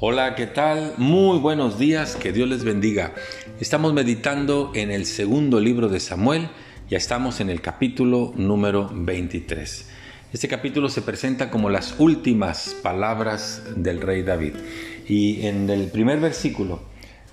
Hola, ¿qué tal? Muy buenos días, que Dios les bendiga. Estamos meditando en el segundo libro de Samuel, ya estamos en el capítulo número 23. Este capítulo se presenta como las últimas palabras del rey David. Y en el primer versículo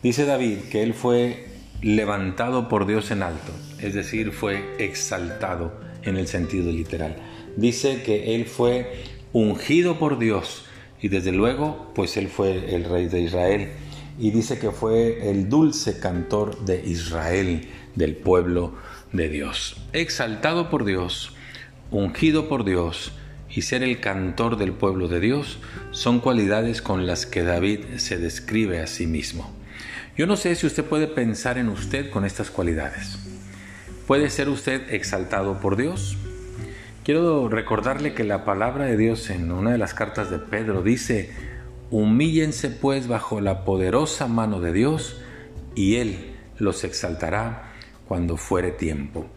dice David que él fue levantado por Dios en alto, es decir, fue exaltado en el sentido literal. Dice que él fue ungido por Dios y desde luego pues él fue el rey de Israel y dice que fue el dulce cantor de Israel, del pueblo de Dios. Exaltado por Dios, ungido por Dios y ser el cantor del pueblo de Dios son cualidades con las que David se describe a sí mismo. Yo no sé si usted puede pensar en usted con estas cualidades. ¿Puede ser usted exaltado por Dios? Quiero recordarle que la palabra de Dios en una de las cartas de Pedro dice, humíllense pues bajo la poderosa mano de Dios y Él los exaltará cuando fuere tiempo.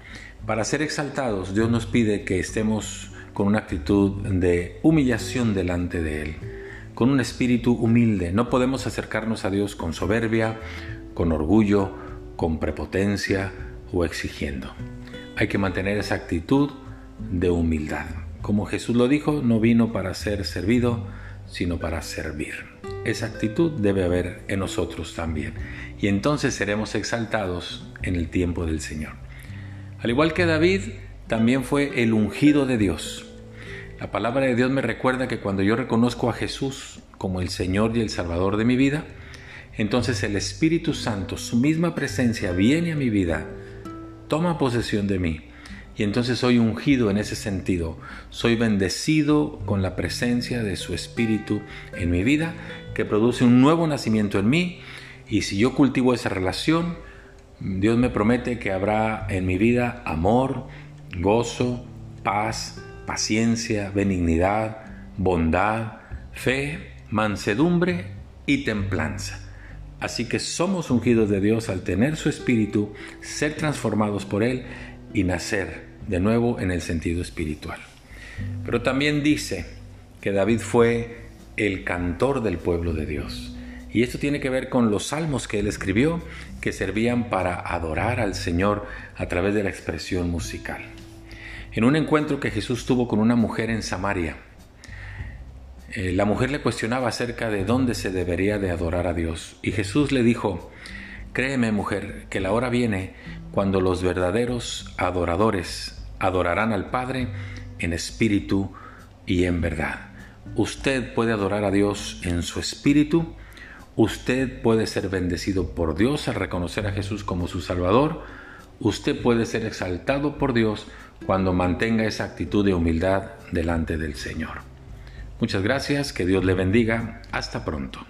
Para ser exaltados, Dios nos pide que estemos con una actitud de humillación delante de Él con un espíritu humilde. No podemos acercarnos a Dios con soberbia, con orgullo, con prepotencia o exigiendo. Hay que mantener esa actitud de humildad. Como Jesús lo dijo, no vino para ser servido, sino para servir. Esa actitud debe haber en nosotros también. Y entonces seremos exaltados en el tiempo del Señor. Al igual que David, también fue el ungido de Dios. La palabra de Dios me recuerda que cuando yo reconozco a Jesús como el Señor y el Salvador de mi vida, entonces el Espíritu Santo, su misma presencia, viene a mi vida, toma posesión de mí. Y entonces soy ungido en ese sentido. Soy bendecido con la presencia de su Espíritu en mi vida, que produce un nuevo nacimiento en mí. Y si yo cultivo esa relación, Dios me promete que habrá en mi vida amor, gozo, paz, paciencia, benignidad, bondad, fe, mansedumbre y templanza. Así que somos ungidos de Dios al tener su espíritu, ser transformados por Él y nacer de nuevo en el sentido espiritual. Pero también dice que David fue el cantor del pueblo de Dios. Y esto tiene que ver con los salmos que él escribió que servían para adorar al Señor a través de la expresión musical en un encuentro que Jesús tuvo con una mujer en Samaria. Eh, la mujer le cuestionaba acerca de dónde se debería de adorar a Dios y Jesús le dijo, créeme mujer, que la hora viene cuando los verdaderos adoradores adorarán al Padre en espíritu y en verdad. Usted puede adorar a Dios en su espíritu, usted puede ser bendecido por Dios al reconocer a Jesús como su Salvador, usted puede ser exaltado por Dios cuando mantenga esa actitud de humildad delante del Señor. Muchas gracias, que Dios le bendiga, hasta pronto.